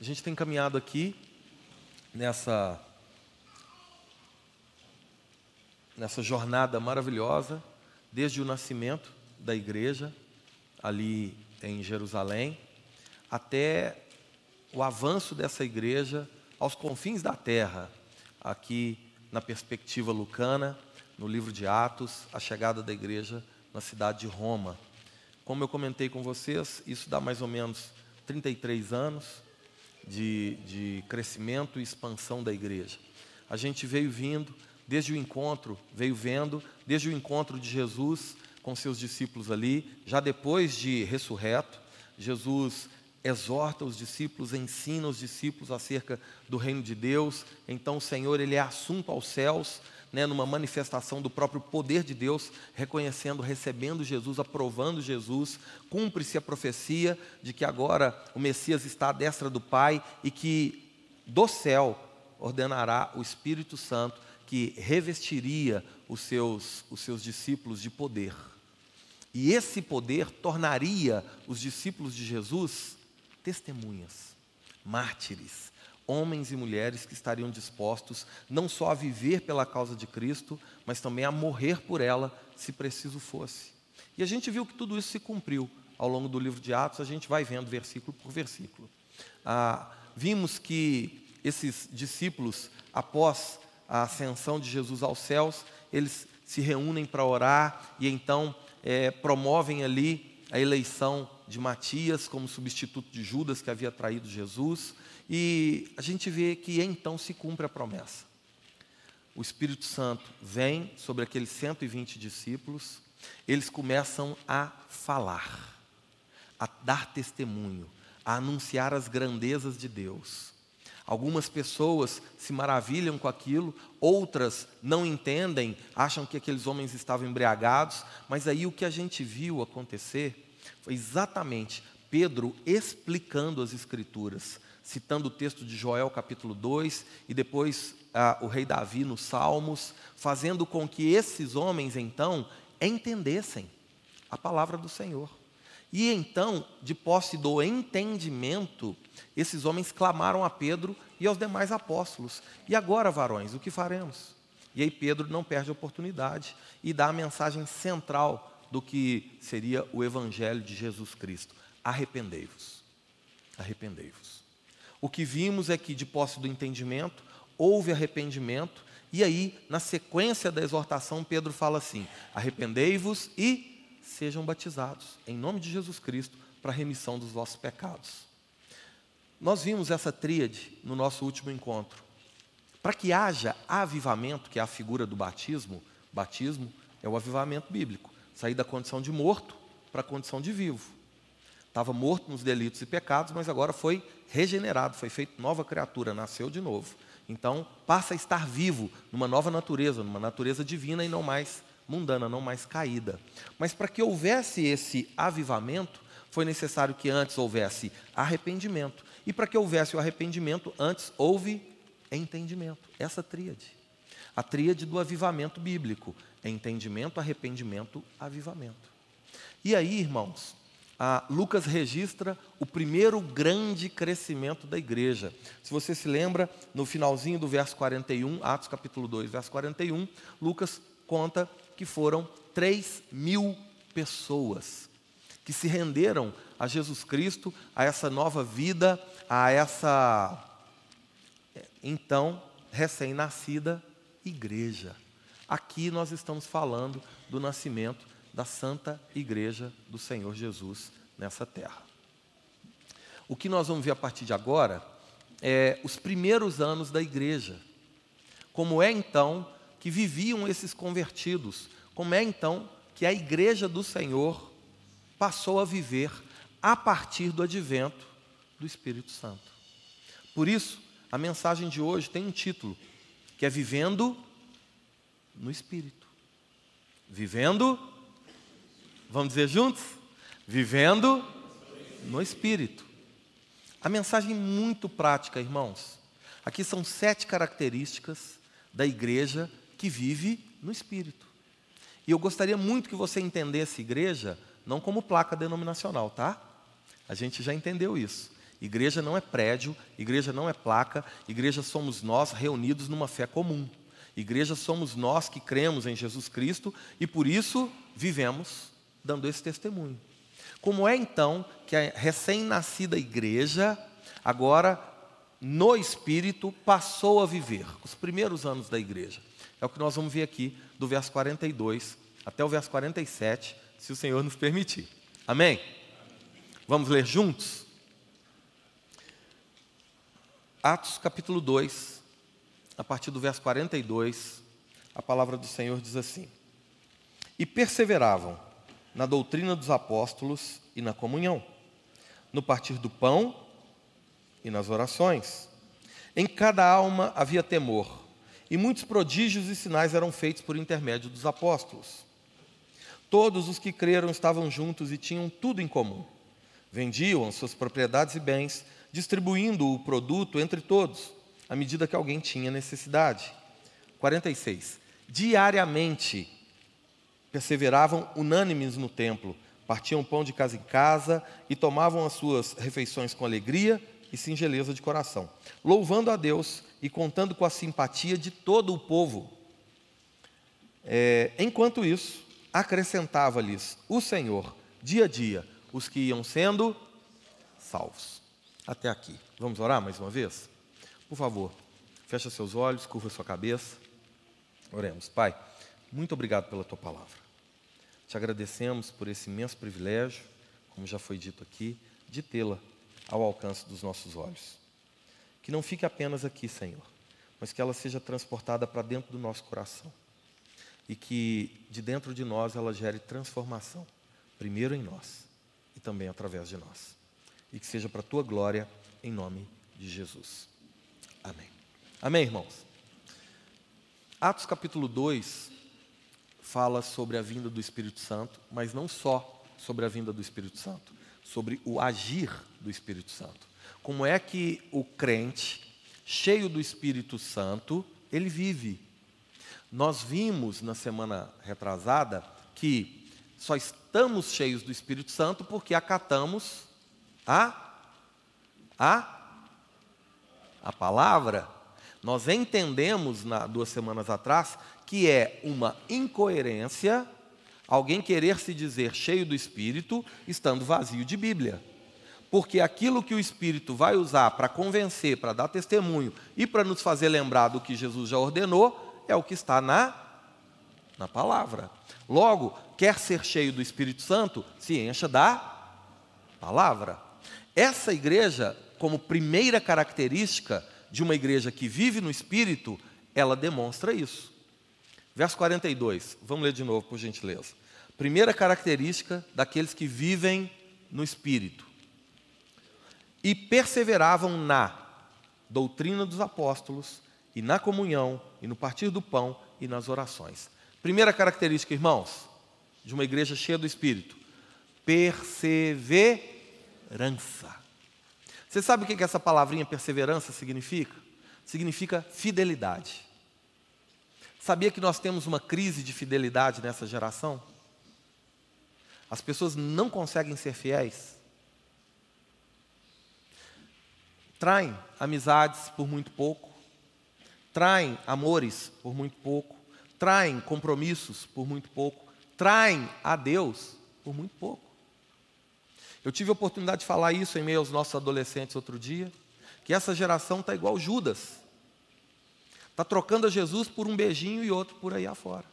A gente tem caminhado aqui nessa nessa jornada maravilhosa desde o nascimento da igreja ali em Jerusalém até o avanço dessa igreja aos confins da terra, aqui na perspectiva lucana, no livro de Atos, a chegada da igreja na cidade de Roma. Como eu comentei com vocês, isso dá mais ou menos 33 anos de, de crescimento e expansão da igreja. A gente veio vindo, desde o encontro, veio vendo, desde o encontro de Jesus com seus discípulos ali, já depois de ressurreto, Jesus exorta os discípulos, ensina os discípulos acerca do reino de Deus. Então o Senhor ele é assunto aos céus, né, numa manifestação do próprio poder de Deus, reconhecendo, recebendo Jesus, aprovando Jesus. Cumpre-se a profecia de que agora o Messias está à destra do Pai e que do céu ordenará o Espírito Santo que revestiria os seus, os seus discípulos de poder. E esse poder tornaria os discípulos de Jesus testemunhas, mártires, homens e mulheres que estariam dispostos não só a viver pela causa de Cristo, mas também a morrer por ela, se preciso fosse. E a gente viu que tudo isso se cumpriu ao longo do livro de Atos, a gente vai vendo versículo por versículo. Ah, vimos que esses discípulos, após a ascensão de Jesus aos céus, eles se reúnem para orar e então é, promovem ali a eleição de Matias como substituto de Judas que havia traído Jesus, e a gente vê que então se cumpre a promessa. O Espírito Santo vem sobre aqueles 120 discípulos, eles começam a falar, a dar testemunho, a anunciar as grandezas de Deus. Algumas pessoas se maravilham com aquilo, outras não entendem, acham que aqueles homens estavam embriagados, mas aí o que a gente viu acontecer foi exatamente Pedro explicando as Escrituras, citando o texto de Joel capítulo 2 e depois ah, o rei Davi nos Salmos, fazendo com que esses homens então entendessem a palavra do Senhor. E então, de posse do entendimento, esses homens clamaram a Pedro e aos demais apóstolos: E agora, varões, o que faremos? E aí Pedro não perde a oportunidade e dá a mensagem central do que seria o Evangelho de Jesus Cristo. Arrependei-vos. Arrependei-vos. O que vimos é que, de posse do entendimento, houve arrependimento, e aí, na sequência da exortação, Pedro fala assim: arrependei-vos e sejam batizados, em nome de Jesus Cristo, para a remissão dos vossos pecados. Nós vimos essa tríade no nosso último encontro. Para que haja avivamento, que é a figura do batismo, batismo é o avivamento bíblico. Saí da condição de morto para a condição de vivo. Estava morto nos delitos e pecados, mas agora foi regenerado, foi feito nova criatura, nasceu de novo. Então, passa a estar vivo numa nova natureza, numa natureza divina e não mais mundana, não mais caída. Mas para que houvesse esse avivamento, foi necessário que antes houvesse arrependimento. E para que houvesse o arrependimento, antes houve entendimento. Essa tríade. A tríade do avivamento bíblico entendimento, arrependimento, avivamento. E aí, irmãos, Lucas registra o primeiro grande crescimento da igreja. Se você se lembra, no finalzinho do verso 41, Atos capítulo 2, verso 41, Lucas conta que foram 3 mil pessoas que se renderam a Jesus Cristo, a essa nova vida, a essa, então, recém-nascida igreja. Aqui nós estamos falando do nascimento da Santa Igreja do Senhor Jesus nessa terra. O que nós vamos ver a partir de agora é os primeiros anos da igreja. Como é então que viviam esses convertidos? Como é então que a igreja do Senhor passou a viver a partir do advento do Espírito Santo? Por isso, a mensagem de hoje tem um título, que é Vivendo no Espírito. Vivendo, vamos dizer juntos? Vivendo no Espírito. A mensagem muito prática, irmãos. Aqui são sete características da igreja que vive no Espírito. E eu gostaria muito que você entendesse igreja não como placa denominacional, tá? A gente já entendeu isso. Igreja não é prédio, igreja não é placa, igreja somos nós reunidos numa fé comum. Igreja somos nós que cremos em Jesus Cristo e por isso vivemos dando esse testemunho. Como é então que a recém-nascida igreja, agora no Espírito, passou a viver os primeiros anos da igreja? É o que nós vamos ver aqui do verso 42 até o verso 47, se o Senhor nos permitir. Amém? Vamos ler juntos? Atos capítulo 2, a partir do verso 42, a palavra do Senhor diz assim: E perseveravam na doutrina dos apóstolos e na comunhão, no partir do pão e nas orações. Em cada alma havia temor, e muitos prodígios e sinais eram feitos por intermédio dos apóstolos. Todos os que creram estavam juntos e tinham tudo em comum. Vendiam suas propriedades e bens, distribuindo o produto entre todos, à medida que alguém tinha necessidade. 46. Diariamente perseveravam unânimes no templo, partiam pão de casa em casa e tomavam as suas refeições com alegria e singeleza de coração, louvando a Deus e contando com a simpatia de todo o povo. É, enquanto isso, acrescentava-lhes o Senhor, dia a dia, os que iam sendo salvos. Até aqui. Vamos orar mais uma vez? Por favor, fecha seus olhos, curva sua cabeça. Oremos. Pai, muito obrigado pela tua palavra. Te agradecemos por esse imenso privilégio, como já foi dito aqui, de tê-la ao alcance dos nossos olhos. Que não fique apenas aqui, Senhor, mas que ela seja transportada para dentro do nosso coração. E que de dentro de nós ela gere transformação, primeiro em nós e também através de nós. E que seja para a tua glória, em nome de Jesus. Amém. Amém, irmãos? Atos capítulo 2 fala sobre a vinda do Espírito Santo, mas não só sobre a vinda do Espírito Santo, sobre o agir do Espírito Santo. Como é que o crente, cheio do Espírito Santo, ele vive? Nós vimos na semana retrasada que só estamos cheios do Espírito Santo porque acatamos a a a palavra, nós entendemos na, duas semanas atrás que é uma incoerência alguém querer se dizer cheio do Espírito estando vazio de Bíblia. Porque aquilo que o Espírito vai usar para convencer, para dar testemunho e para nos fazer lembrar do que Jesus já ordenou, é o que está na, na palavra. Logo, quer ser cheio do Espírito Santo, se encha da palavra. Essa igreja como primeira característica de uma igreja que vive no Espírito, ela demonstra isso. Verso 42, vamos ler de novo, por gentileza. Primeira característica daqueles que vivem no Espírito. E perseveravam na doutrina dos apóstolos, e na comunhão, e no partir do pão, e nas orações. Primeira característica, irmãos, de uma igreja cheia do Espírito: perseverança. Você sabe o que essa palavrinha perseverança significa? Significa fidelidade. Sabia que nós temos uma crise de fidelidade nessa geração? As pessoas não conseguem ser fiéis. Traem amizades por muito pouco, traem amores por muito pouco, traem compromissos por muito pouco, traem a Deus por muito pouco. Eu tive a oportunidade de falar isso em meio aos nossos adolescentes outro dia, que essa geração está igual Judas. Está trocando a Jesus por um beijinho e outro por aí afora.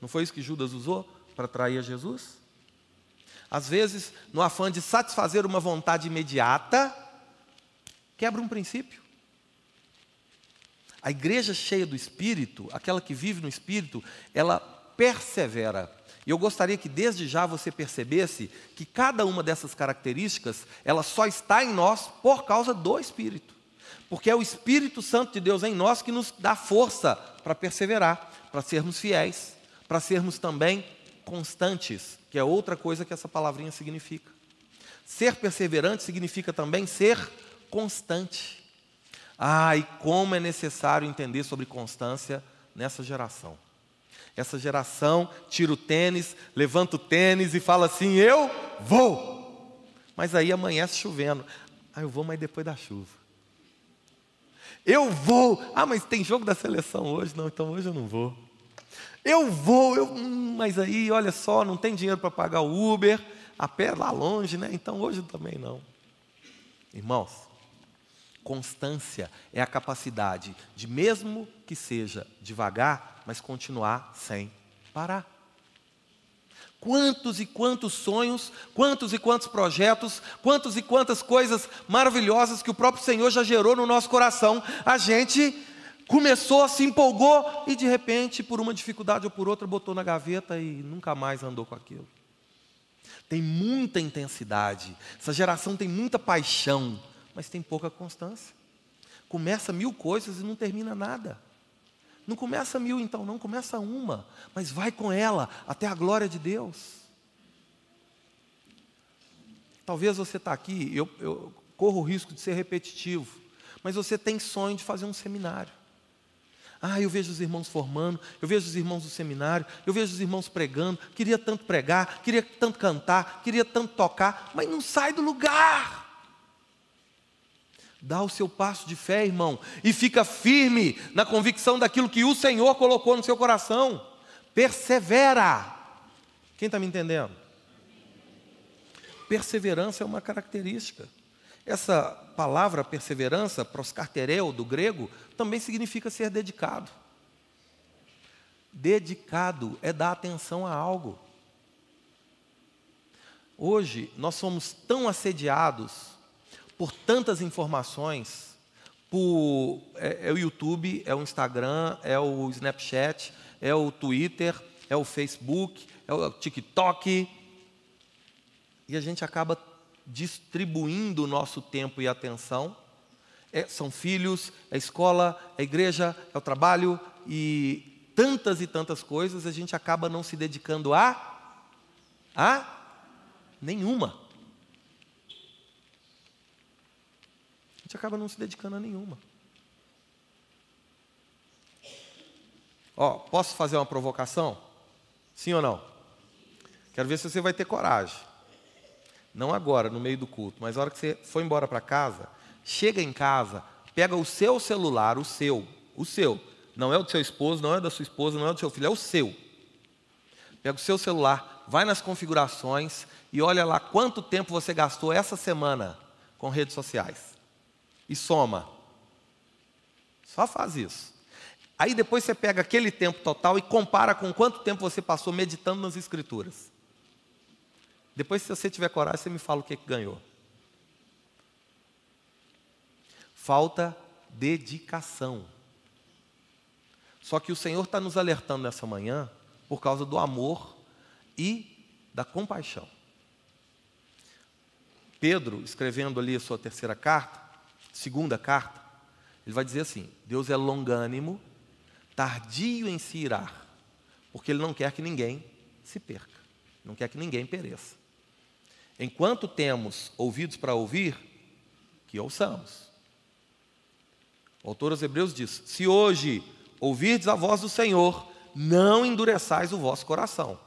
Não foi isso que Judas usou para trair a Jesus? Às vezes, no afã de satisfazer uma vontade imediata, quebra um princípio. A igreja cheia do Espírito, aquela que vive no Espírito, ela persevera e eu gostaria que desde já você percebesse que cada uma dessas características, ela só está em nós por causa do Espírito. Porque é o Espírito Santo de Deus em nós que nos dá força para perseverar, para sermos fiéis, para sermos também constantes, que é outra coisa que essa palavrinha significa. Ser perseverante significa também ser constante. Ai, ah, como é necessário entender sobre constância nessa geração. Essa geração tira o tênis, levanta o tênis e fala assim: Eu vou. Mas aí amanhece chovendo. Ah, eu vou, mas depois da chuva. Eu vou. Ah, mas tem jogo da seleção hoje? Não, então hoje eu não vou. Eu vou, eu, hum, mas aí, olha só, não tem dinheiro para pagar o Uber, a pé lá longe, né? Então hoje também não. Irmãos, constância é a capacidade de, mesmo que seja devagar, mas continuar sem parar. Quantos e quantos sonhos, quantos e quantos projetos, quantos e quantas coisas maravilhosas que o próprio Senhor já gerou no nosso coração, a gente começou, se empolgou e de repente, por uma dificuldade ou por outra, botou na gaveta e nunca mais andou com aquilo. Tem muita intensidade, essa geração tem muita paixão, mas tem pouca constância. Começa mil coisas e não termina nada. Não começa mil então, não, começa uma, mas vai com ela até a glória de Deus. Talvez você está aqui, eu, eu corro o risco de ser repetitivo, mas você tem sonho de fazer um seminário. Ah, eu vejo os irmãos formando, eu vejo os irmãos do seminário, eu vejo os irmãos pregando, queria tanto pregar, queria tanto cantar, queria tanto tocar, mas não sai do lugar. Dá o seu passo de fé, irmão, e fica firme na convicção daquilo que o Senhor colocou no seu coração. Persevera. Quem está me entendendo? Perseverança é uma característica. Essa palavra perseverança, proscartereu, do grego, também significa ser dedicado. Dedicado é dar atenção a algo. Hoje, nós somos tão assediados por tantas informações, por, é, é, o YouTube, é o Instagram, é o Snapchat, é o Twitter, é o Facebook, é o TikTok, e a gente acaba distribuindo o nosso tempo e atenção. É, são filhos, é escola, é igreja, é o trabalho e tantas e tantas coisas, a gente acaba não se dedicando a a nenhuma. Gente acaba não se dedicando a nenhuma. Ó, posso fazer uma provocação? Sim ou não? Quero ver se você vai ter coragem. Não agora, no meio do culto, mas na hora que você for embora para casa, chega em casa, pega o seu celular, o seu, o seu. Não é o do seu esposo, não é da sua esposa, não é do seu filho, é o seu. Pega o seu celular, vai nas configurações e olha lá quanto tempo você gastou essa semana com redes sociais e soma. Só faz isso. Aí depois você pega aquele tempo total e compara com quanto tempo você passou meditando nas Escrituras. Depois, se você tiver coragem, você me fala o que, que ganhou. Falta dedicação. Só que o Senhor está nos alertando nessa manhã por causa do amor e da compaixão. Pedro, escrevendo ali a sua terceira carta, segunda carta, ele vai dizer assim: Deus é longânimo, tardio em se irar, porque Ele não quer que ninguém se perca, não quer que ninguém pereça. Enquanto temos ouvidos para ouvir, que ouçamos. O autor aos Hebreus diz: Se hoje ouvirdes a voz do Senhor, não endureçais o vosso coração.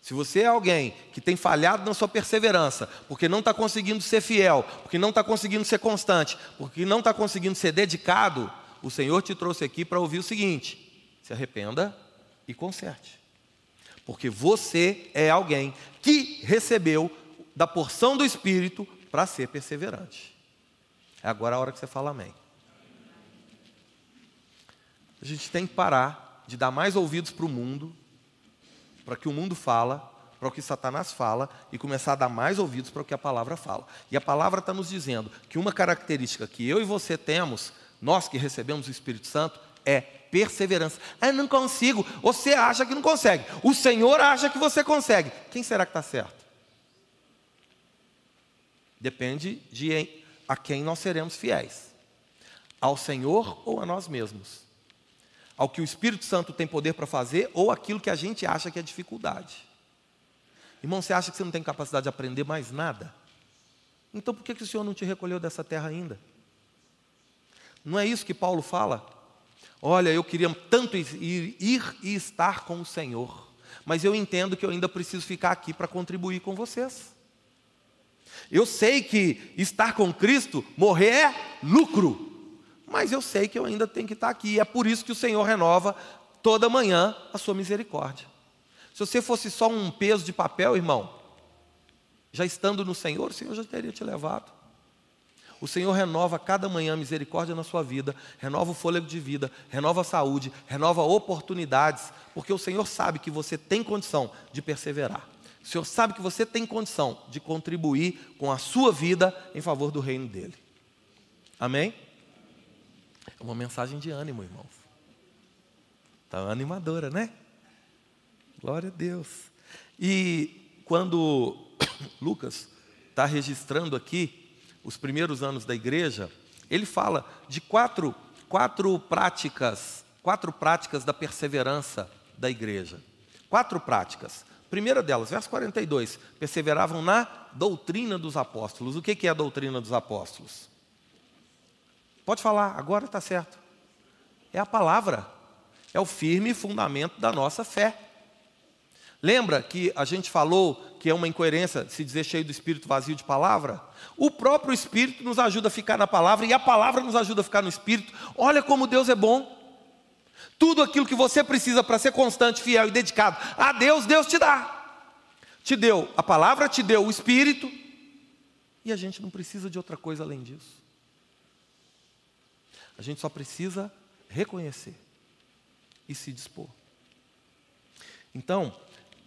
Se você é alguém que tem falhado na sua perseverança, porque não está conseguindo ser fiel, porque não está conseguindo ser constante, porque não está conseguindo ser dedicado, o Senhor te trouxe aqui para ouvir o seguinte: se arrependa e conserte. Porque você é alguém que recebeu da porção do Espírito para ser perseverante. É agora a hora que você fala amém. A gente tem que parar de dar mais ouvidos para o mundo para que o mundo fala, para o que Satanás fala e começar a dar mais ouvidos para o que a palavra fala. E a palavra está nos dizendo que uma característica que eu e você temos, nós que recebemos o Espírito Santo, é perseverança. Ah, não consigo. Você acha que não consegue. O Senhor acha que você consegue. Quem será que está certo? Depende de a quem nós seremos fiéis. Ao Senhor ou a nós mesmos ao que o Espírito Santo tem poder para fazer ou aquilo que a gente acha que é dificuldade. Irmão, você acha que você não tem capacidade de aprender mais nada? Então por que, que o Senhor não te recolheu dessa terra ainda? Não é isso que Paulo fala? Olha, eu queria tanto ir, ir e estar com o Senhor, mas eu entendo que eu ainda preciso ficar aqui para contribuir com vocês. Eu sei que estar com Cristo, morrer é lucro. Mas eu sei que eu ainda tenho que estar aqui. É por isso que o Senhor renova toda manhã a sua misericórdia. Se você fosse só um peso de papel, irmão, já estando no Senhor, o Senhor já teria te levado. O Senhor renova cada manhã a misericórdia na sua vida, renova o fôlego de vida, renova a saúde, renova oportunidades, porque o Senhor sabe que você tem condição de perseverar. O Senhor sabe que você tem condição de contribuir com a sua vida em favor do reino dele. Amém? É uma mensagem de ânimo, irmãos. Está animadora, né? Glória a Deus. E quando Lucas está registrando aqui os primeiros anos da igreja, ele fala de quatro, quatro práticas, quatro práticas da perseverança da igreja. Quatro práticas. Primeira delas, verso 42, perseveravam na doutrina dos apóstolos. O que é a doutrina dos apóstolos? Pode falar, agora está certo. É a palavra, é o firme fundamento da nossa fé. Lembra que a gente falou que é uma incoerência se dizer cheio do espírito vazio de palavra? O próprio espírito nos ajuda a ficar na palavra e a palavra nos ajuda a ficar no espírito. Olha como Deus é bom. Tudo aquilo que você precisa para ser constante, fiel e dedicado a Deus, Deus te dá. Te deu a palavra, te deu o espírito, e a gente não precisa de outra coisa além disso. A gente só precisa reconhecer e se dispor. Então,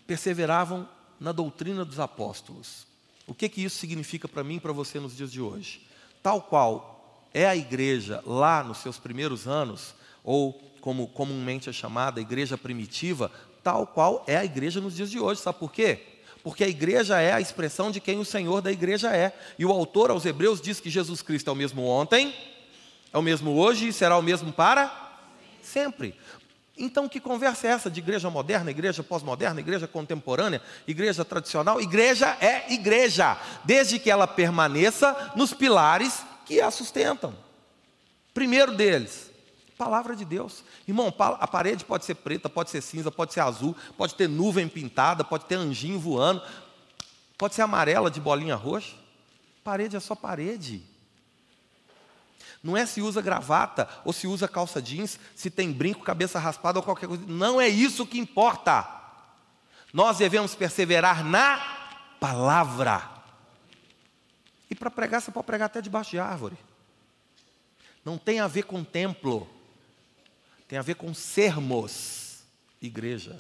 perseveravam na doutrina dos apóstolos. O que, que isso significa para mim e para você nos dias de hoje? Tal qual é a igreja lá nos seus primeiros anos, ou como comumente é chamada, a igreja primitiva, tal qual é a igreja nos dias de hoje. Sabe por quê? Porque a igreja é a expressão de quem o Senhor da igreja é. E o autor aos Hebreus diz que Jesus Cristo é o mesmo ontem, é o mesmo hoje e será o mesmo para sempre. Então, que conversa é essa de igreja moderna, igreja pós-moderna, igreja contemporânea, igreja tradicional? Igreja é igreja, desde que ela permaneça nos pilares que a sustentam. Primeiro deles, palavra de Deus. Irmão, a parede pode ser preta, pode ser cinza, pode ser azul, pode ter nuvem pintada, pode ter anjinho voando, pode ser amarela de bolinha roxa. Parede é só parede. Não é se usa gravata ou se usa calça jeans, se tem brinco, cabeça raspada ou qualquer coisa. Não é isso que importa. Nós devemos perseverar na palavra. E para pregar, você pode pregar até debaixo de árvore. Não tem a ver com templo. Tem a ver com sermos igreja.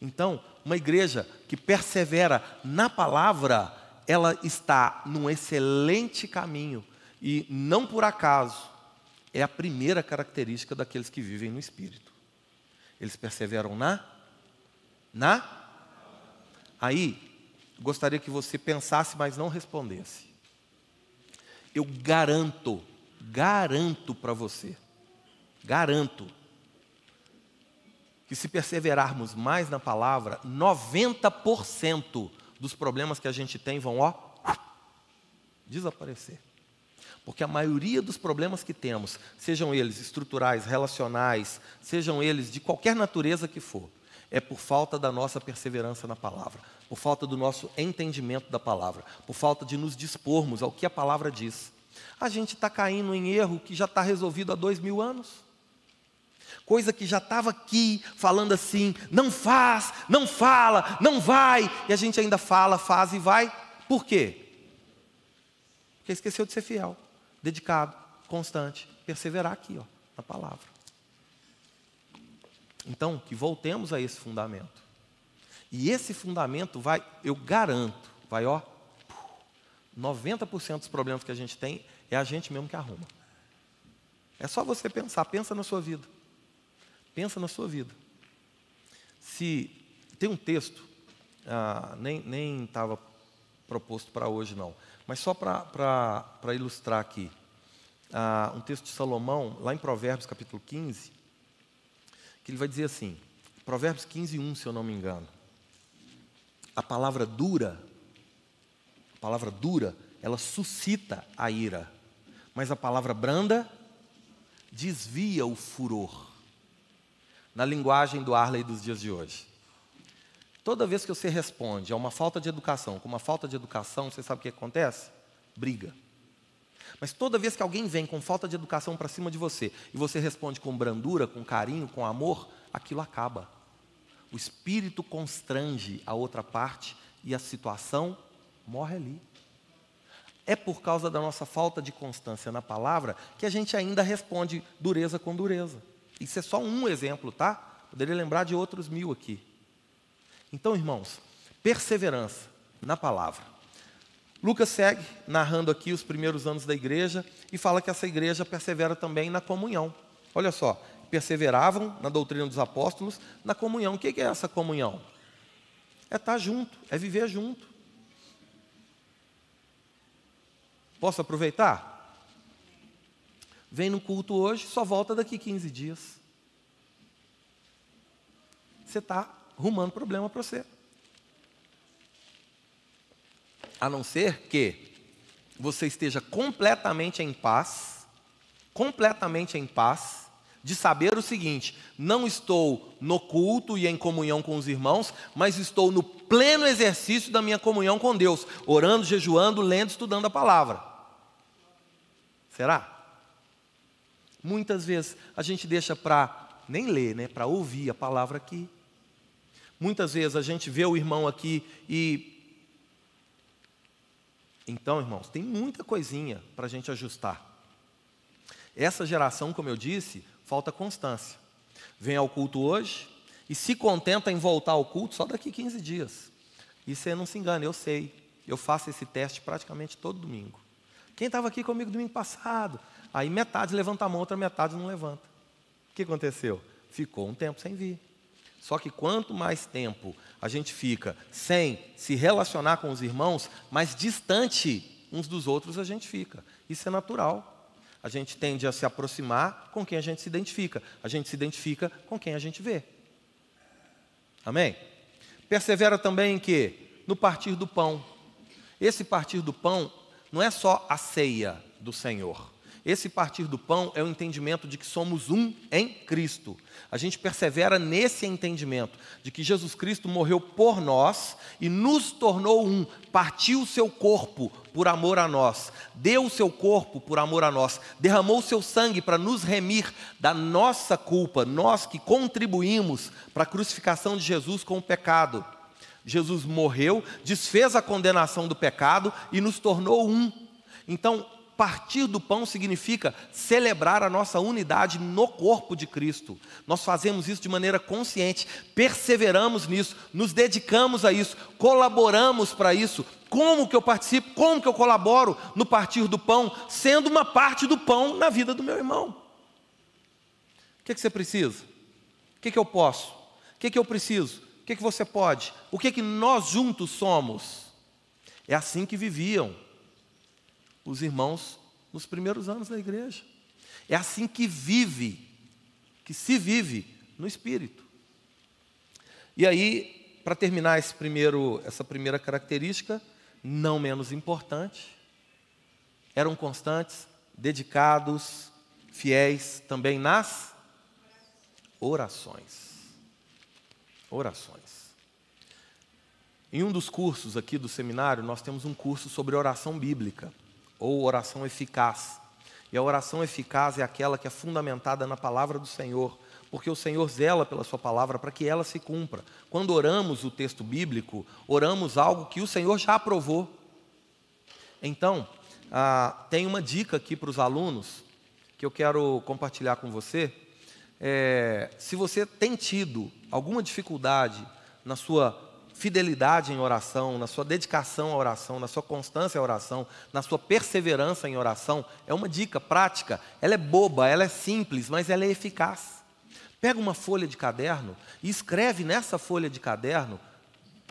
Então, uma igreja que persevera na palavra, ela está num excelente caminho e não por acaso, é a primeira característica daqueles que vivem no Espírito. Eles perseveram na? Na? Aí, gostaria que você pensasse, mas não respondesse. Eu garanto, garanto para você, garanto, que se perseverarmos mais na palavra, 90% dos problemas que a gente tem vão, ó, desaparecer. Porque a maioria dos problemas que temos, sejam eles estruturais, relacionais, sejam eles de qualquer natureza que for, é por falta da nossa perseverança na palavra, por falta do nosso entendimento da palavra, por falta de nos dispormos ao que a palavra diz. A gente está caindo em erro que já está resolvido há dois mil anos. Coisa que já estava aqui falando assim, não faz, não fala, não vai, e a gente ainda fala, faz e vai. Por quê? Porque esqueceu de ser fiel dedicado, constante, perseverar aqui, ó, na palavra. Então, que voltemos a esse fundamento. E esse fundamento vai, eu garanto, vai, ó, 90% dos problemas que a gente tem é a gente mesmo que arruma. É só você pensar, pensa na sua vida. Pensa na sua vida. Se tem um texto, ah, nem estava proposto para hoje não, mas só para ilustrar aqui, uh, um texto de Salomão, lá em Provérbios capítulo 15, que ele vai dizer assim, Provérbios 15, 1, se eu não me engano. A palavra dura, a palavra dura, ela suscita a ira, mas a palavra branda desvia o furor. Na linguagem do Arley dos dias de hoje. Toda vez que você responde a uma falta de educação com uma falta de educação, você sabe o que acontece? Briga. Mas toda vez que alguém vem com falta de educação para cima de você e você responde com brandura, com carinho, com amor, aquilo acaba. O espírito constrange a outra parte e a situação morre ali. É por causa da nossa falta de constância na palavra que a gente ainda responde dureza com dureza. Isso é só um exemplo, tá? Poderia lembrar de outros mil aqui. Então, irmãos, perseverança na palavra. Lucas segue narrando aqui os primeiros anos da igreja e fala que essa igreja persevera também na comunhão. Olha só, perseveravam na doutrina dos apóstolos, na comunhão. O que é essa comunhão? É estar junto, é viver junto. Posso aproveitar? Vem no culto hoje, só volta daqui 15 dias. Você está arrumando problema para você. A não ser que você esteja completamente em paz, completamente em paz, de saber o seguinte: não estou no culto e em comunhão com os irmãos, mas estou no pleno exercício da minha comunhão com Deus, orando, jejuando, lendo, estudando a palavra. Será? Muitas vezes a gente deixa para nem ler, né, para ouvir a palavra aqui. Muitas vezes a gente vê o irmão aqui e então, irmãos, tem muita coisinha para a gente ajustar. Essa geração, como eu disse, falta constância. Vem ao culto hoje e se contenta em voltar ao culto só daqui 15 dias. E você não se engana, eu sei. Eu faço esse teste praticamente todo domingo. Quem estava aqui comigo domingo passado? Aí metade levanta a mão, outra metade não levanta. O que aconteceu? Ficou um tempo sem vir. Só que quanto mais tempo a gente fica sem se relacionar com os irmãos, mais distante uns dos outros a gente fica. Isso é natural. A gente tende a se aproximar com quem a gente se identifica. A gente se identifica com quem a gente vê. Amém? Persevera também em que? No partir do pão. Esse partir do pão não é só a ceia do Senhor. Esse partir do pão é o entendimento de que somos um em Cristo. A gente persevera nesse entendimento de que Jesus Cristo morreu por nós e nos tornou um, partiu o seu corpo por amor a nós, deu o seu corpo por amor a nós, derramou o seu sangue para nos remir da nossa culpa, nós que contribuímos para a crucificação de Jesus com o pecado. Jesus morreu, desfez a condenação do pecado e nos tornou um. Então, Partir do pão significa celebrar a nossa unidade no corpo de Cristo. Nós fazemos isso de maneira consciente, perseveramos nisso, nos dedicamos a isso, colaboramos para isso. Como que eu participo? Como que eu colaboro no partir do pão, sendo uma parte do pão na vida do meu irmão? O que, que você precisa? O que, que eu posso? O que, que eu preciso? O que, que você pode? O que, que nós juntos somos? É assim que viviam os irmãos nos primeiros anos da igreja. É assim que vive, que se vive no Espírito. E aí, para terminar esse primeiro, essa primeira característica, não menos importante, eram constantes, dedicados, fiéis também nas orações. Orações. Em um dos cursos aqui do seminário, nós temos um curso sobre oração bíblica ou oração eficaz. E a oração eficaz é aquela que é fundamentada na palavra do Senhor, porque o Senhor zela pela Sua palavra para que ela se cumpra. Quando oramos o texto bíblico, oramos algo que o Senhor já aprovou. Então, ah, tem uma dica aqui para os alunos que eu quero compartilhar com você. É, se você tem tido alguma dificuldade na sua fidelidade em oração, na sua dedicação à oração, na sua constância à oração, na sua perseverança em oração, é uma dica prática. Ela é boba, ela é simples, mas ela é eficaz. Pega uma folha de caderno e escreve nessa folha de caderno,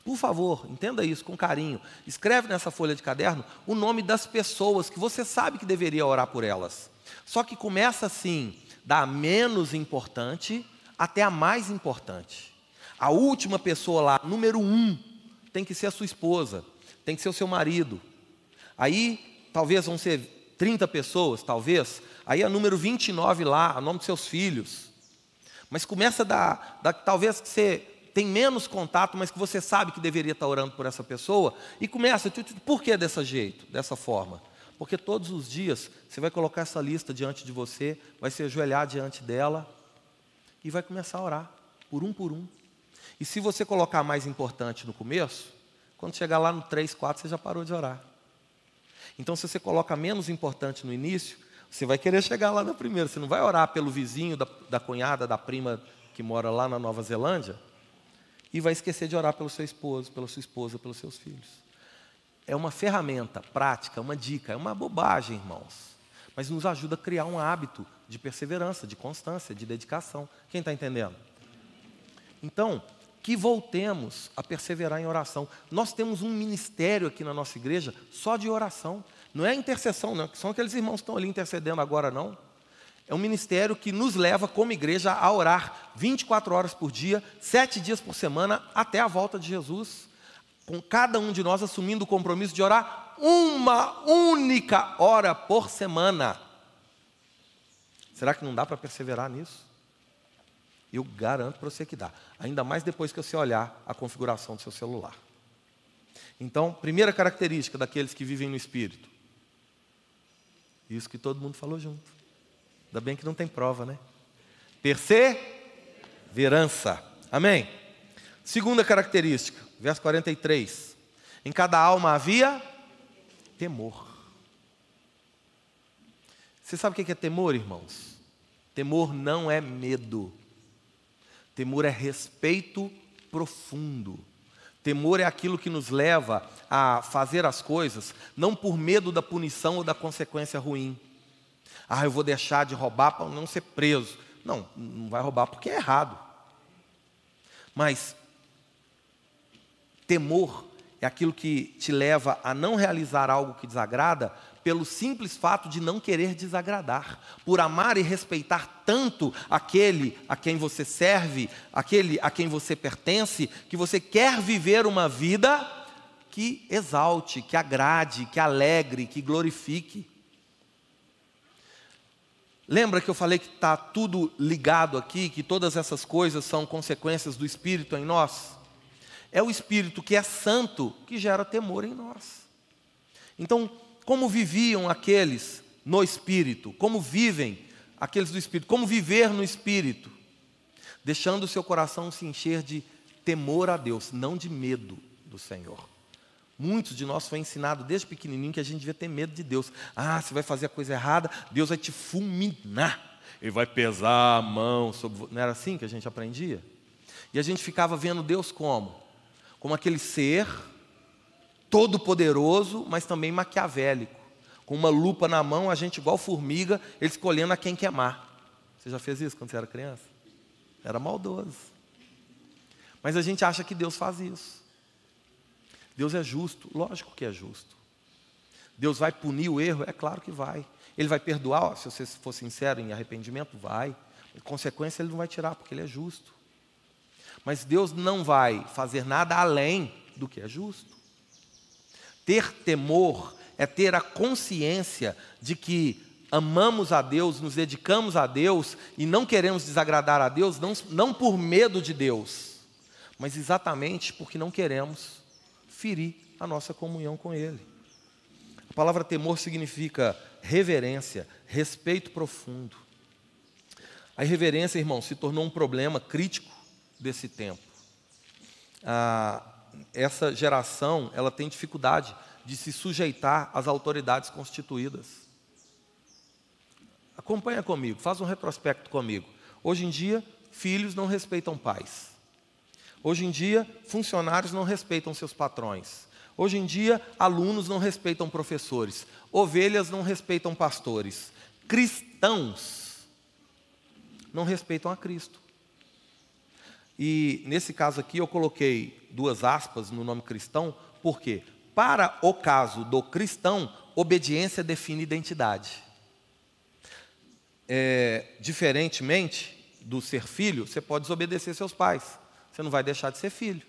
por favor, entenda isso com carinho. Escreve nessa folha de caderno o nome das pessoas que você sabe que deveria orar por elas. Só que começa assim, da menos importante até a mais importante. A última pessoa lá, número um, tem que ser a sua esposa, tem que ser o seu marido. Aí, talvez vão ser 30 pessoas, talvez. Aí a número 29 lá, o nome dos seus filhos. Mas começa da, da talvez ser tem menos contato, mas que você sabe que deveria estar orando por essa pessoa, e começa, por que dessa jeito, dessa forma? Porque todos os dias você vai colocar essa lista diante de você, vai se ajoelhar diante dela e vai começar a orar, por um por um. E se você colocar mais importante no começo, quando chegar lá no 3, 4, você já parou de orar. Então, se você coloca menos importante no início, você vai querer chegar lá na primeira. Você não vai orar pelo vizinho, da, da cunhada, da prima que mora lá na Nova Zelândia, e vai esquecer de orar pelo seu esposo, pela sua esposa, pelos seus filhos. É uma ferramenta prática, uma dica, é uma bobagem, irmãos. Mas nos ajuda a criar um hábito de perseverança, de constância, de dedicação. Quem está entendendo? Então, que voltemos a perseverar em oração. Nós temos um ministério aqui na nossa igreja só de oração. Não é intercessão, não. São aqueles irmãos que estão ali intercedendo agora, não. É um ministério que nos leva, como igreja, a orar 24 horas por dia, sete dias por semana, até a volta de Jesus. Com cada um de nós assumindo o compromisso de orar uma única hora por semana. Será que não dá para perseverar nisso? Eu garanto para você que dá. Ainda mais depois que você olhar a configuração do seu celular. Então, primeira característica daqueles que vivem no Espírito. Isso que todo mundo falou junto. Ainda bem que não tem prova, né? Perseverança. Amém? Segunda característica, verso 43. Em cada alma havia temor. Você sabe o que é temor, irmãos? Temor não é medo. Temor é respeito profundo. Temor é aquilo que nos leva a fazer as coisas não por medo da punição ou da consequência ruim. Ah, eu vou deixar de roubar para não ser preso. Não, não vai roubar porque é errado. Mas temor é aquilo que te leva a não realizar algo que desagrada pelo simples fato de não querer desagradar, por amar e respeitar tanto aquele a quem você serve, aquele a quem você pertence, que você quer viver uma vida que exalte, que agrade, que alegre, que glorifique. Lembra que eu falei que está tudo ligado aqui, que todas essas coisas são consequências do Espírito em nós? É o Espírito que é santo que gera temor em nós. Então, como viviam aqueles no Espírito, como vivem aqueles do Espírito, como viver no Espírito, deixando o seu coração se encher de temor a Deus, não de medo do Senhor. Muitos de nós foi ensinado desde pequenininho que a gente devia ter medo de Deus. Ah, você vai fazer a coisa errada, Deus vai te fulminar. Ele vai pesar a mão sobre. Não era assim que a gente aprendia? E a gente ficava vendo Deus como? Como aquele ser todo-poderoso, mas também maquiavélico. Com uma lupa na mão, a gente igual formiga, ele escolhendo a quem queimar. Você já fez isso quando você era criança? Era maldoso. Mas a gente acha que Deus faz isso. Deus é justo, lógico que é justo. Deus vai punir o erro? É claro que vai. Ele vai perdoar, se você for sincero em arrependimento, vai. consequência, ele não vai tirar, porque ele é justo. Mas Deus não vai fazer nada além do que é justo. Ter temor é ter a consciência de que amamos a Deus, nos dedicamos a Deus e não queremos desagradar a Deus, não, não por medo de Deus, mas exatamente porque não queremos ferir a nossa comunhão com Ele. A palavra temor significa reverência, respeito profundo. A irreverência, irmão, se tornou um problema crítico desse tempo. Ah, essa geração ela tem dificuldade de se sujeitar às autoridades constituídas. Acompanha comigo, faz um retrospecto comigo. Hoje em dia, filhos não respeitam pais. Hoje em dia, funcionários não respeitam seus patrões. Hoje em dia, alunos não respeitam professores. Ovelhas não respeitam pastores. Cristãos não respeitam a Cristo. E nesse caso aqui eu coloquei duas aspas no nome cristão, porque para o caso do cristão, obediência define identidade. É, diferentemente do ser filho, você pode desobedecer seus pais, você não vai deixar de ser filho.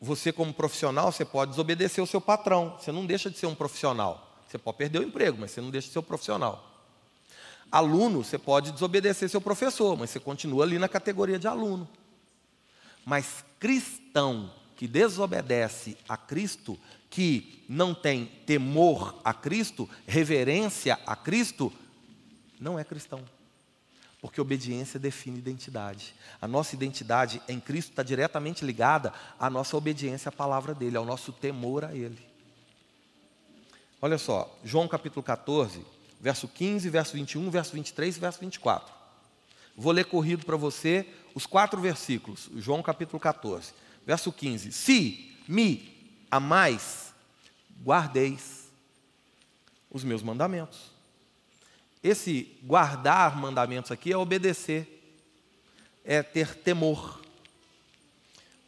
Você, como profissional, você pode desobedecer o seu patrão, você não deixa de ser um profissional. Você pode perder o emprego, mas você não deixa de ser um profissional. Aluno, você pode desobedecer seu professor, mas você continua ali na categoria de aluno. Mas cristão que desobedece a Cristo, que não tem temor a Cristo, reverência a Cristo, não é cristão. Porque obediência define identidade. A nossa identidade em Cristo está diretamente ligada à nossa obediência à palavra dele, ao nosso temor a ele. Olha só, João capítulo 14, verso 15, verso 21, verso 23 e verso 24. Vou ler corrido para você os quatro versículos, João capítulo 14, verso 15. Se me amais, guardeis os meus mandamentos. Esse guardar mandamentos aqui é obedecer, é ter temor.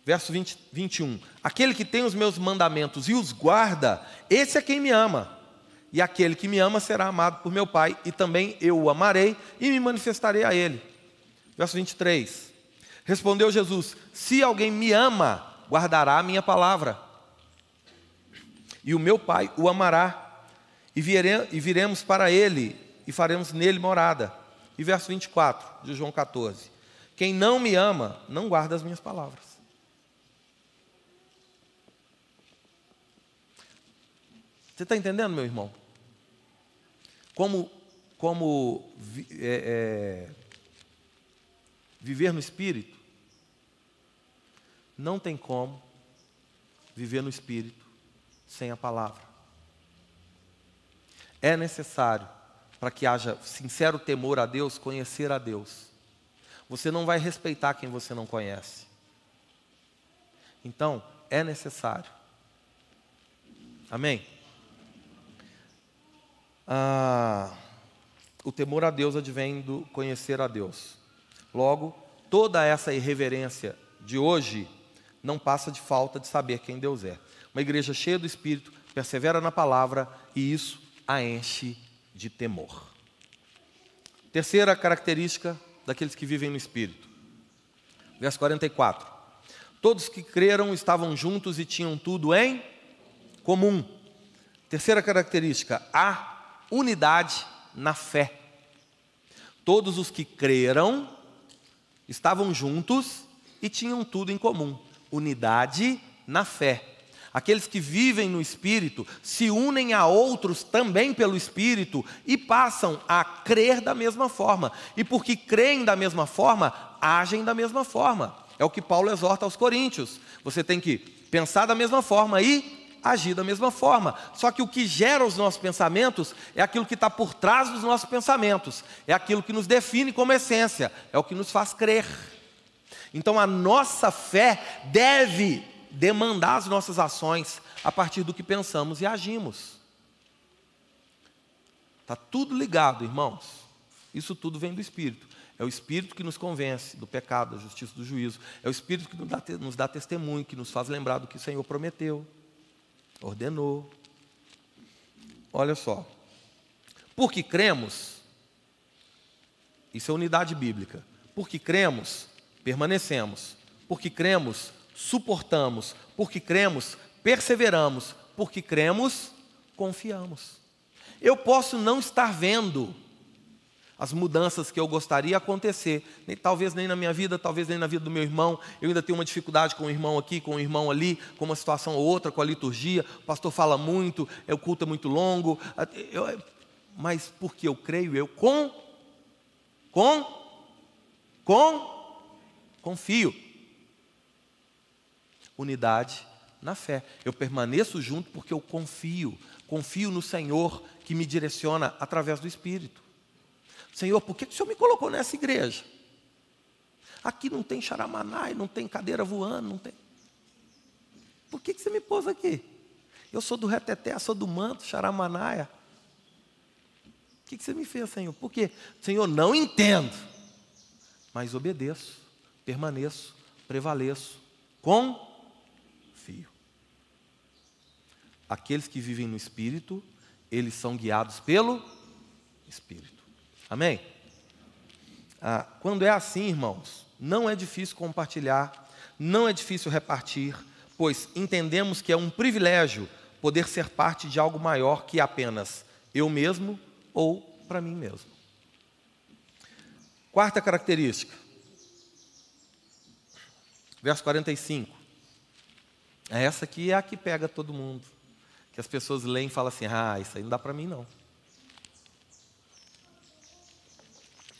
Verso 20, 21. Aquele que tem os meus mandamentos e os guarda, esse é quem me ama. E aquele que me ama será amado por meu Pai, e também eu o amarei e me manifestarei a ele. Verso 23. Respondeu Jesus: Se alguém me ama, guardará a minha palavra, e o meu Pai o amará, e, vire, e viremos para ele, e faremos nele morada. E verso 24 de João 14: Quem não me ama, não guarda as minhas palavras. Você está entendendo, meu irmão? Como, como é, é, viver no Espírito? Não tem como viver no Espírito sem a palavra. É necessário, para que haja sincero temor a Deus, conhecer a Deus. Você não vai respeitar quem você não conhece. Então, é necessário. Amém? Ah, o temor a Deus advém do conhecer a Deus. Logo, toda essa irreverência de hoje não passa de falta de saber quem Deus é. Uma igreja cheia do Espírito, persevera na palavra e isso a enche de temor. Terceira característica daqueles que vivem no Espírito. Verso 44. Todos que creram estavam juntos e tinham tudo em comum. Terceira característica, a unidade na fé. Todos os que creram estavam juntos e tinham tudo em comum: unidade na fé. Aqueles que vivem no Espírito se unem a outros também pelo Espírito e passam a crer da mesma forma. E porque creem da mesma forma, agem da mesma forma. É o que Paulo exorta aos Coríntios. Você tem que pensar da mesma forma e agir da mesma forma. Só que o que gera os nossos pensamentos é aquilo que está por trás dos nossos pensamentos, é aquilo que nos define como essência, é o que nos faz crer. Então a nossa fé deve demandar as nossas ações a partir do que pensamos e agimos. Está tudo ligado, irmãos. Isso tudo vem do Espírito. É o Espírito que nos convence do pecado, da justiça, do juízo. É o Espírito que nos dá, nos dá testemunho, que nos faz lembrar do que o Senhor prometeu ordenou. Olha só. Porque cremos, isso é unidade bíblica. Porque cremos, permanecemos. Porque cremos, suportamos. Porque cremos, perseveramos. Porque cremos, confiamos. Eu posso não estar vendo as mudanças que eu gostaria acontecer. Nem, talvez nem na minha vida, talvez nem na vida do meu irmão. Eu ainda tenho uma dificuldade com o irmão aqui, com o irmão ali, com uma situação ou outra, com a liturgia. O pastor fala muito, o culto é muito longo. Eu, mas porque eu creio, eu com, com, com, confio. Unidade na fé. Eu permaneço junto porque eu confio. Confio no Senhor que me direciona através do Espírito. Senhor, por que o Senhor me colocou nessa igreja? Aqui não tem charamanai, não tem cadeira voando, não tem. Por que, que você me pôs aqui? Eu sou do reteté, sou do manto, charamanaia. O que, que você me fez, Senhor? Por quê? Senhor, não entendo, mas obedeço, permaneço, prevaleço, confio. Aqueles que vivem no Espírito, eles são guiados pelo Espírito. Amém? Ah, quando é assim, irmãos, não é difícil compartilhar, não é difícil repartir, pois entendemos que é um privilégio poder ser parte de algo maior que apenas eu mesmo ou para mim mesmo. Quarta característica. Verso 45. Essa aqui é a que pega todo mundo. Que as pessoas leem e falam assim: ah, isso aí não dá para mim não.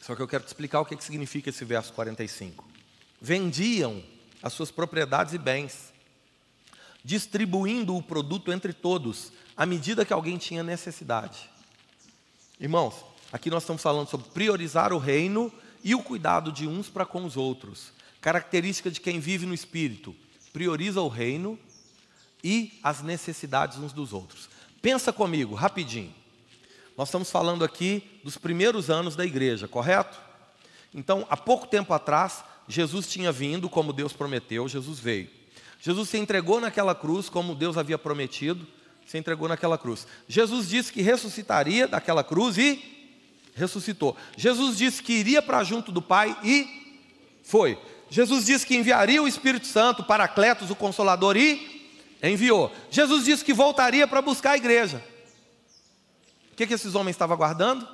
Só que eu quero te explicar o que, que significa esse verso 45. Vendiam as suas propriedades e bens, distribuindo o produto entre todos, à medida que alguém tinha necessidade. Irmãos, aqui nós estamos falando sobre priorizar o reino e o cuidado de uns para com os outros. Característica de quem vive no espírito: prioriza o reino e as necessidades uns dos outros. Pensa comigo, rapidinho. Nós estamos falando aqui dos primeiros anos da igreja, correto? Então, há pouco tempo atrás, Jesus tinha vindo como Deus prometeu, Jesus veio. Jesus se entregou naquela cruz como Deus havia prometido, se entregou naquela cruz. Jesus disse que ressuscitaria daquela cruz e ressuscitou. Jesus disse que iria para junto do Pai e foi. Jesus disse que enviaria o Espírito Santo, Paracletos, o Consolador e enviou. Jesus disse que voltaria para buscar a igreja. O que, que esses homens estavam aguardando?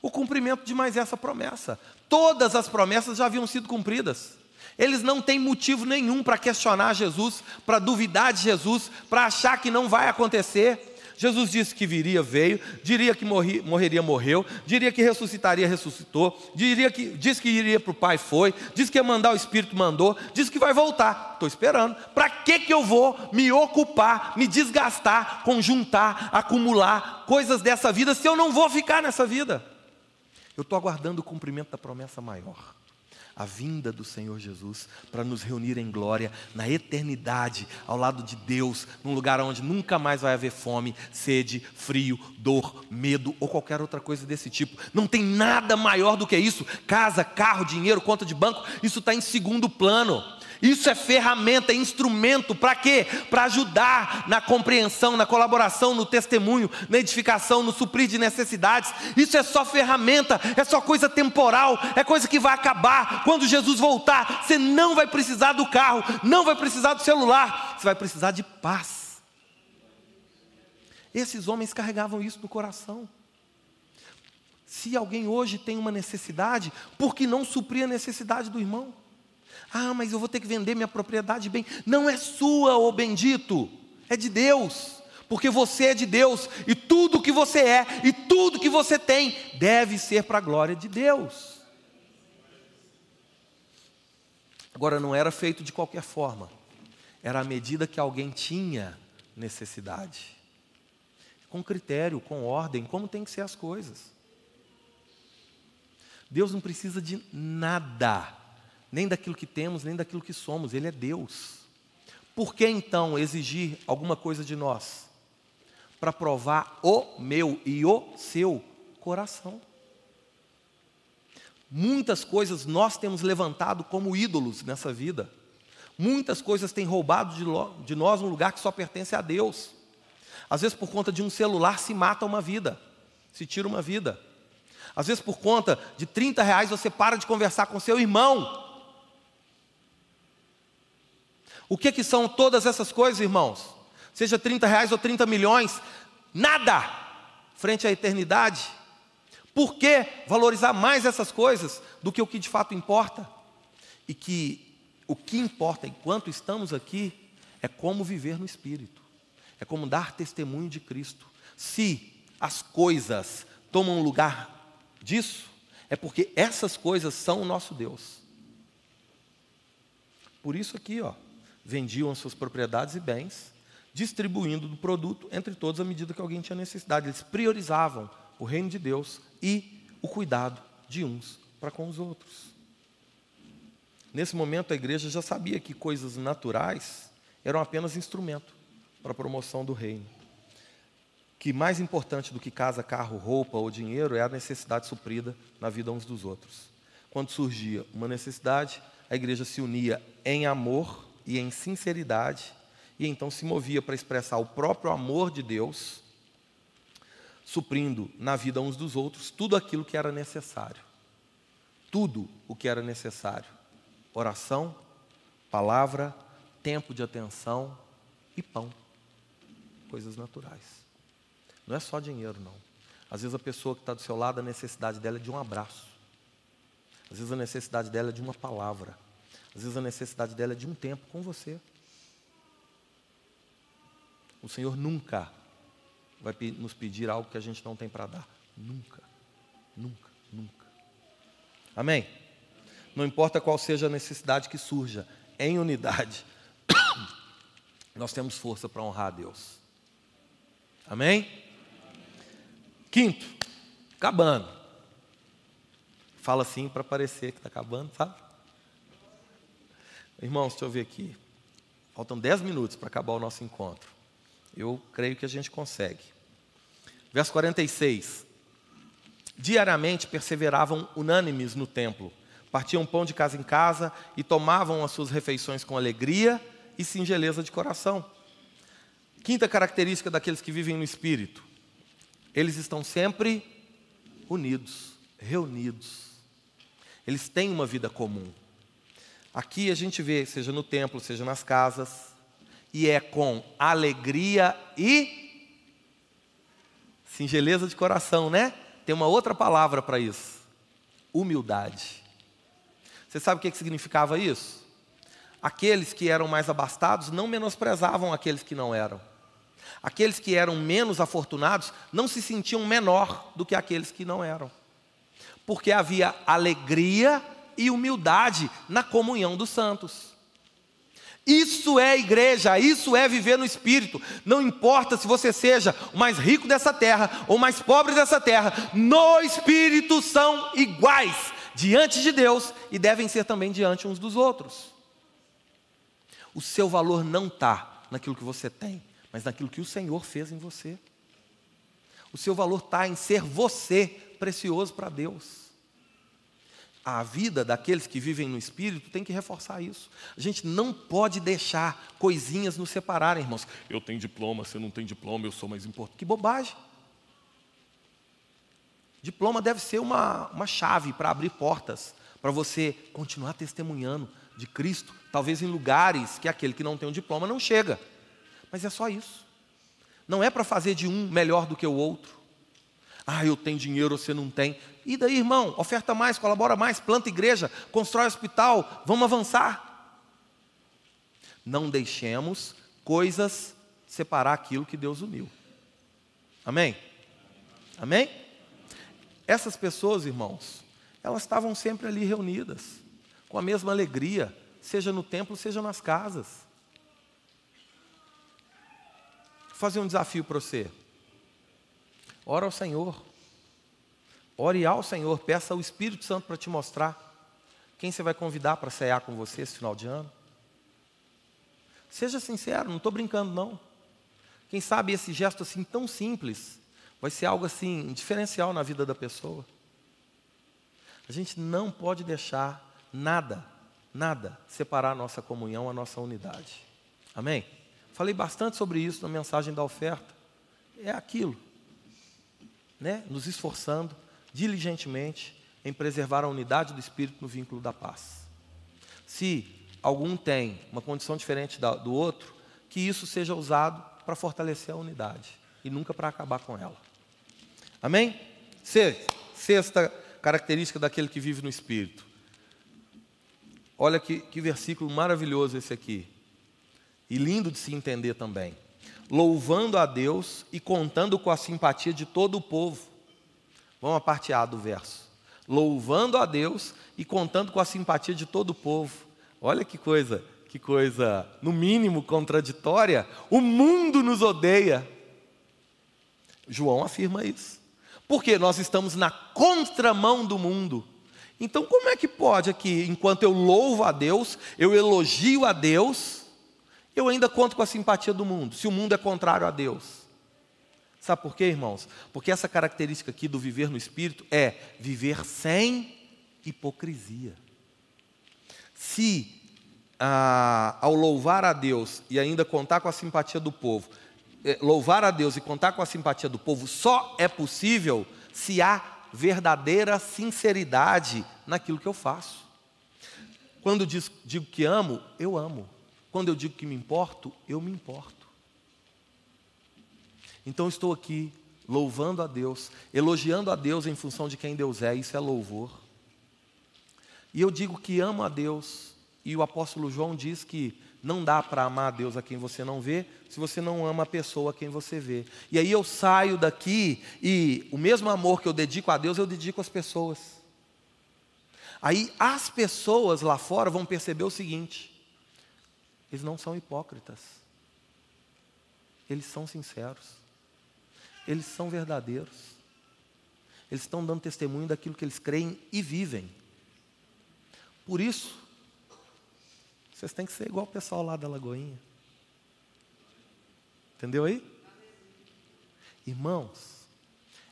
O cumprimento de mais essa promessa. Todas as promessas já haviam sido cumpridas. Eles não têm motivo nenhum para questionar Jesus, para duvidar de Jesus, para achar que não vai acontecer. Jesus disse que viria, veio, diria que morri, morreria, morreu, diria que ressuscitaria, ressuscitou, diria que, disse que iria para o Pai, foi, disse que ia mandar o Espírito, mandou, disse que vai voltar, estou esperando. Para que, que eu vou me ocupar, me desgastar, conjuntar, acumular coisas dessa vida se eu não vou ficar nessa vida? Eu estou aguardando o cumprimento da promessa maior a vinda do Senhor Jesus para nos reunir em glória na eternidade, ao lado de Deus, num lugar onde nunca mais vai haver fome, sede, frio, dor, medo ou qualquer outra coisa desse tipo. Não tem nada maior do que isso. Casa, carro, dinheiro, conta de banco, isso está em segundo plano. Isso é ferramenta, é instrumento para quê? Para ajudar na compreensão, na colaboração, no testemunho, na edificação, no suprir de necessidades. Isso é só ferramenta, é só coisa temporal, é coisa que vai acabar. Quando Jesus voltar, você não vai precisar do carro, não vai precisar do celular, você vai precisar de paz. Esses homens carregavam isso no coração. Se alguém hoje tem uma necessidade, por que não suprir a necessidade do irmão? Ah, mas eu vou ter que vender minha propriedade bem. Não é sua, ô bendito, é de Deus. Porque você é de Deus e tudo que você é e tudo que você tem deve ser para a glória de Deus. Agora, não era feito de qualquer forma, era à medida que alguém tinha necessidade, com critério, com ordem, como tem que ser as coisas. Deus não precisa de nada nem daquilo que temos, nem daquilo que somos, Ele é Deus. Por que então exigir alguma coisa de nós? Para provar o meu e o seu coração. Muitas coisas nós temos levantado como ídolos nessa vida. Muitas coisas têm roubado de nós um lugar que só pertence a Deus. Às vezes, por conta de um celular, se mata uma vida, se tira uma vida. Às vezes, por conta de 30 reais, você para de conversar com seu irmão o que, que são todas essas coisas, irmãos? Seja 30 reais ou 30 milhões, nada frente à eternidade. Por que valorizar mais essas coisas do que o que de fato importa? E que o que importa enquanto estamos aqui é como viver no Espírito, é como dar testemunho de Cristo. Se as coisas tomam lugar disso, é porque essas coisas são o nosso Deus. Por isso aqui, ó, vendiam suas propriedades e bens, distribuindo do produto entre todos à medida que alguém tinha necessidade. Eles priorizavam o reino de Deus e o cuidado de uns para com os outros. Nesse momento, a igreja já sabia que coisas naturais eram apenas instrumento para a promoção do reino. Que mais importante do que casa, carro, roupa ou dinheiro é a necessidade suprida na vida uns dos outros. Quando surgia uma necessidade, a igreja se unia em amor e em sinceridade, e então se movia para expressar o próprio amor de Deus, suprindo na vida uns dos outros tudo aquilo que era necessário. Tudo o que era necessário: oração, palavra, tempo de atenção e pão. Coisas naturais. Não é só dinheiro, não. Às vezes a pessoa que está do seu lado, a necessidade dela é de um abraço. Às vezes a necessidade dela é de uma palavra. Às vezes a necessidade dela é de um tempo com você. O Senhor nunca vai nos pedir algo que a gente não tem para dar. Nunca, nunca, nunca. Amém? Não importa qual seja a necessidade que surja, em unidade, nós temos força para honrar a Deus. Amém? Quinto, acabando. Fala assim para parecer que está acabando, sabe? Irmãos, deixa eu ver aqui. Faltam dez minutos para acabar o nosso encontro. Eu creio que a gente consegue. Verso 46. Diariamente perseveravam unânimes no templo, partiam pão de casa em casa e tomavam as suas refeições com alegria e singeleza de coração. Quinta característica daqueles que vivem no espírito: eles estão sempre unidos, reunidos. Eles têm uma vida comum. Aqui a gente vê, seja no templo, seja nas casas, e é com alegria e singeleza de coração, né? Tem uma outra palavra para isso: humildade. Você sabe o que, significava isso? Aqueles que eram mais abastados não menosprezavam aqueles que não eram. Aqueles que eram menos afortunados não se sentiam menor do que aqueles que não eram. Porque havia alegria e humildade na comunhão dos santos. Isso é igreja, isso é viver no Espírito. Não importa se você seja o mais rico dessa terra ou o mais pobre dessa terra, no Espírito são iguais diante de Deus e devem ser também diante uns dos outros. O seu valor não está naquilo que você tem, mas naquilo que o Senhor fez em você. O seu valor está em ser você precioso para Deus a vida daqueles que vivem no Espírito tem que reforçar isso. A gente não pode deixar coisinhas nos separarem, irmãos. Eu tenho diploma, você não tem diploma, eu sou mais importante. Que bobagem. Diploma deve ser uma, uma chave para abrir portas, para você continuar testemunhando de Cristo, talvez em lugares que aquele que não tem um diploma não chega. Mas é só isso. Não é para fazer de um melhor do que o outro. Ah, eu tenho dinheiro, você não tem. E daí, irmão? Oferta mais, colabora mais, planta igreja, constrói hospital, vamos avançar. Não deixemos coisas separar aquilo que Deus uniu. Amém? Amém? Essas pessoas, irmãos, elas estavam sempre ali reunidas, com a mesma alegria, seja no templo, seja nas casas. Vou fazer um desafio para você. Ora ao Senhor. Ore ao Senhor, peça ao Espírito Santo para te mostrar quem você vai convidar para cear com você esse final de ano. Seja sincero, não estou brincando não. Quem sabe esse gesto assim tão simples vai ser algo assim diferencial na vida da pessoa. A gente não pode deixar nada, nada separar a nossa comunhão, a nossa unidade. Amém? Falei bastante sobre isso na mensagem da oferta. É aquilo né, nos esforçando diligentemente em preservar a unidade do Espírito no vínculo da paz. Se algum tem uma condição diferente do outro, que isso seja usado para fortalecer a unidade e nunca para acabar com ela. Amém? Sexta característica daquele que vive no Espírito. Olha que, que versículo maravilhoso esse aqui. E lindo de se entender também louvando a Deus e contando com a simpatia de todo o povo. Vamos a parte A do verso. Louvando a Deus e contando com a simpatia de todo o povo. Olha que coisa, que coisa, no mínimo contraditória. O mundo nos odeia. João afirma isso. Porque nós estamos na contramão do mundo. Então, como é que pode aqui, enquanto eu louvo a Deus, eu elogio a Deus, eu ainda conto com a simpatia do mundo, se o mundo é contrário a Deus. Sabe por quê, irmãos? Porque essa característica aqui do viver no Espírito é viver sem hipocrisia. Se ah, ao louvar a Deus e ainda contar com a simpatia do povo, eh, louvar a Deus e contar com a simpatia do povo só é possível se há verdadeira sinceridade naquilo que eu faço. Quando diz, digo que amo, eu amo. Quando eu digo que me importo, eu me importo. Então estou aqui louvando a Deus, elogiando a Deus em função de quem Deus é, isso é louvor. E eu digo que amo a Deus E o apóstolo João diz que não dá para amar a Deus a quem você não vê, se você não ama a pessoa a quem você vê. E aí eu saio daqui e o mesmo amor que eu dedico a Deus, eu dedico às pessoas. Aí as pessoas lá fora vão perceber o seguinte: eles não são hipócritas, eles são sinceros, eles são verdadeiros, eles estão dando testemunho daquilo que eles creem e vivem. Por isso, vocês têm que ser igual o pessoal lá da Lagoinha. Entendeu aí? Irmãos,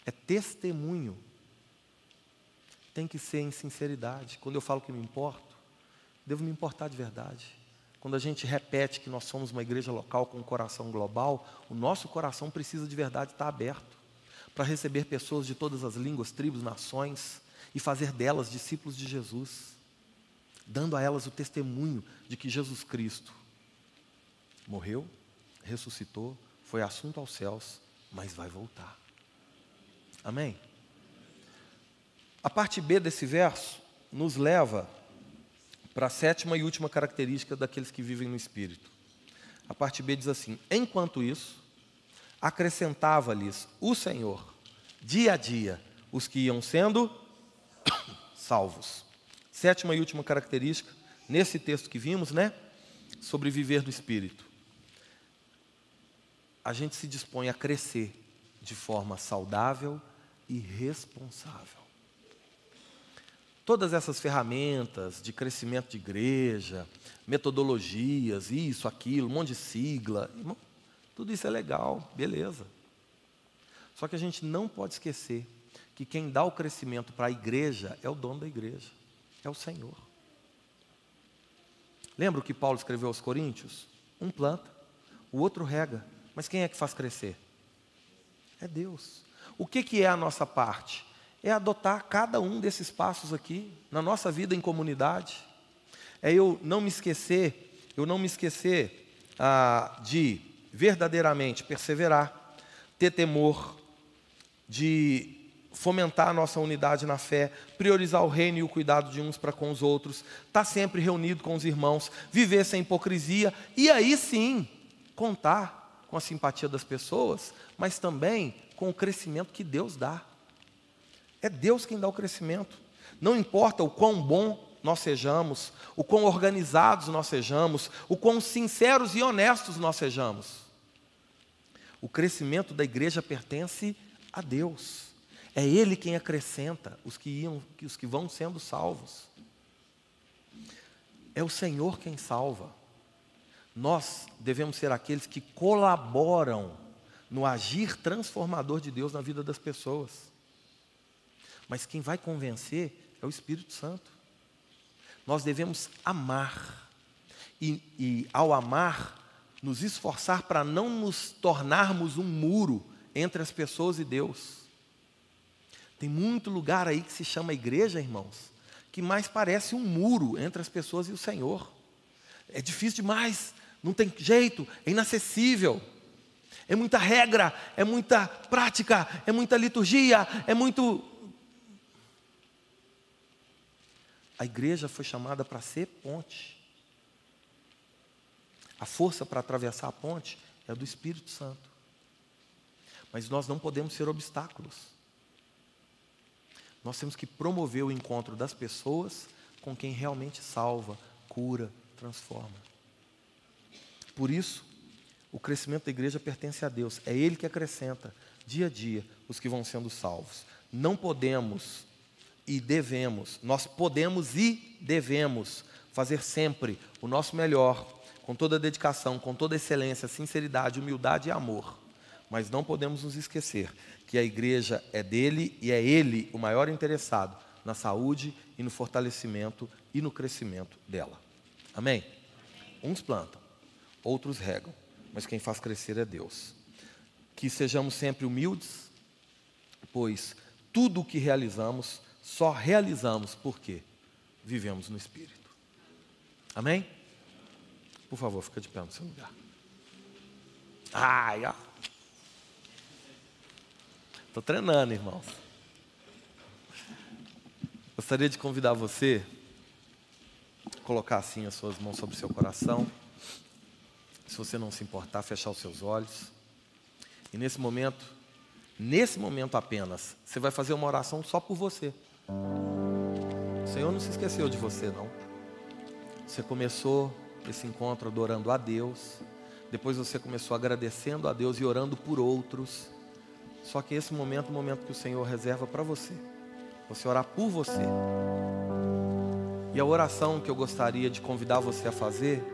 é testemunho. Tem que ser em sinceridade. Quando eu falo que me importo, devo me importar de verdade. Quando a gente repete que nós somos uma igreja local com um coração global, o nosso coração precisa de verdade estar aberto para receber pessoas de todas as línguas, tribos, nações e fazer delas discípulos de Jesus dando a elas o testemunho de que Jesus Cristo morreu, ressuscitou, foi assunto aos céus, mas vai voltar. Amém? A parte B desse verso nos leva para a sétima e última característica daqueles que vivem no Espírito. A parte B diz assim: Enquanto isso, acrescentava-lhes o Senhor, dia a dia, os que iam sendo salvos. Sétima e última característica, nesse texto que vimos, né? Sobre viver do Espírito. A gente se dispõe a crescer de forma saudável e responsável. Todas essas ferramentas de crescimento de igreja, metodologias, isso, aquilo, um monte de sigla, tudo isso é legal, beleza. Só que a gente não pode esquecer que quem dá o crescimento para a igreja é o dono da igreja. É o Senhor. Lembra o que Paulo escreveu aos Coríntios? Um planta, o outro rega. Mas quem é que faz crescer? É Deus. O que, que é a nossa parte? É adotar cada um desses passos aqui, na nossa vida em comunidade. É eu não me esquecer, eu não me esquecer ah, de verdadeiramente perseverar, ter temor, de fomentar a nossa unidade na fé, priorizar o reino e o cuidado de uns para com os outros, estar tá sempre reunido com os irmãos, viver sem hipocrisia e aí sim contar com a simpatia das pessoas, mas também com o crescimento que Deus dá. É Deus quem dá o crescimento. Não importa o quão bom nós sejamos, o quão organizados nós sejamos, o quão sinceros e honestos nós sejamos. O crescimento da igreja pertence a Deus. É Ele quem acrescenta os que, iam, os que vão sendo salvos. É o Senhor quem salva. Nós devemos ser aqueles que colaboram no agir transformador de Deus na vida das pessoas. Mas quem vai convencer é o Espírito Santo. Nós devemos amar. E, e ao amar, nos esforçar para não nos tornarmos um muro entre as pessoas e Deus. Tem muito lugar aí que se chama igreja, irmãos, que mais parece um muro entre as pessoas e o Senhor. É difícil demais, não tem jeito, é inacessível. É muita regra, é muita prática, é muita liturgia, é muito. A igreja foi chamada para ser ponte. A força para atravessar a ponte é do Espírito Santo. Mas nós não podemos ser obstáculos. Nós temos que promover o encontro das pessoas com quem realmente salva, cura, transforma. Por isso, o crescimento da igreja pertence a Deus. É Ele que acrescenta dia a dia os que vão sendo salvos. Não podemos e devemos, nós podemos e devemos fazer sempre o nosso melhor, com toda dedicação, com toda excelência, sinceridade, humildade e amor. Mas não podemos nos esquecer que a igreja é dele e é ele o maior interessado na saúde e no fortalecimento e no crescimento dela. Amém? Uns plantam, outros regam, mas quem faz crescer é Deus. Que sejamos sempre humildes, pois tudo o que realizamos, só realizamos porque vivemos no Espírito. Amém? Por favor, fica de pé no seu lugar. Ai, ó. Estou treinando, irmãos. Gostaria de convidar você colocar assim as suas mãos sobre o seu coração. Se você não se importar, fechar os seus olhos. E nesse momento, nesse momento apenas, você vai fazer uma oração só por você. O Senhor não se esqueceu de você, não. Você começou esse encontro adorando a Deus, depois você começou agradecendo a Deus e orando por outros. Só que esse momento é o momento que o Senhor reserva para você. Você orar por você. E a oração que eu gostaria de convidar você a fazer,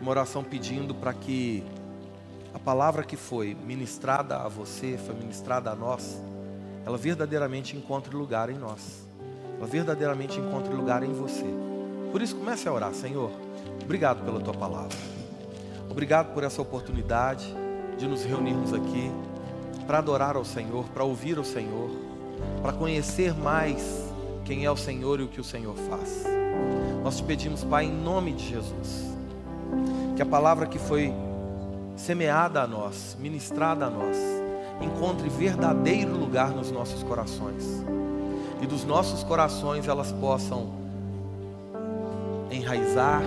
uma oração pedindo para que a palavra que foi ministrada a você, foi ministrada a nós, ela verdadeiramente encontre lugar em nós. Ela verdadeiramente encontre lugar em você. Por isso comece a orar, Senhor. Obrigado pela tua palavra. Obrigado por essa oportunidade de nos reunirmos aqui para adorar ao Senhor, para ouvir ao Senhor, para conhecer mais quem é o Senhor e o que o Senhor faz. Nós te pedimos, Pai, em nome de Jesus, que a palavra que foi semeada a nós, ministrada a nós, encontre verdadeiro lugar nos nossos corações. E dos nossos corações elas possam enraizar,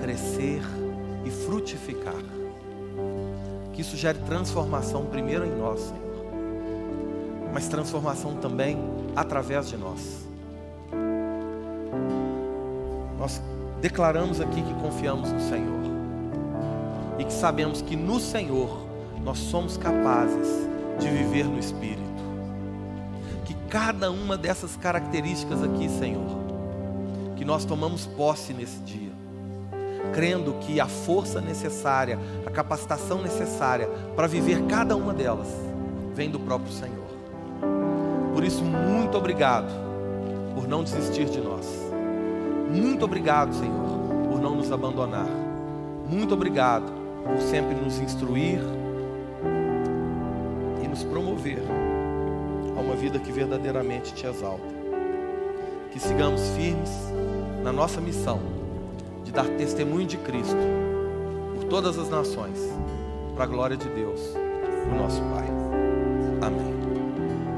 crescer e frutificar. Que isso gere transformação primeiro em nós, Senhor, mas transformação também através de nós. Nós declaramos aqui que confiamos no Senhor e que sabemos que no Senhor nós somos capazes de viver no Espírito. Que cada uma dessas características aqui, Senhor, que nós tomamos posse nesse dia, crendo que a força necessária, a capacitação necessária para viver cada uma delas vem do próprio Senhor. Por isso, muito obrigado por não desistir de nós. Muito obrigado, Senhor, por não nos abandonar. Muito obrigado por sempre nos instruir nos promover a uma vida que verdadeiramente te exalta. Que sigamos firmes na nossa missão de dar testemunho de Cristo por todas as nações, para a glória de Deus, o nosso Pai. Amém.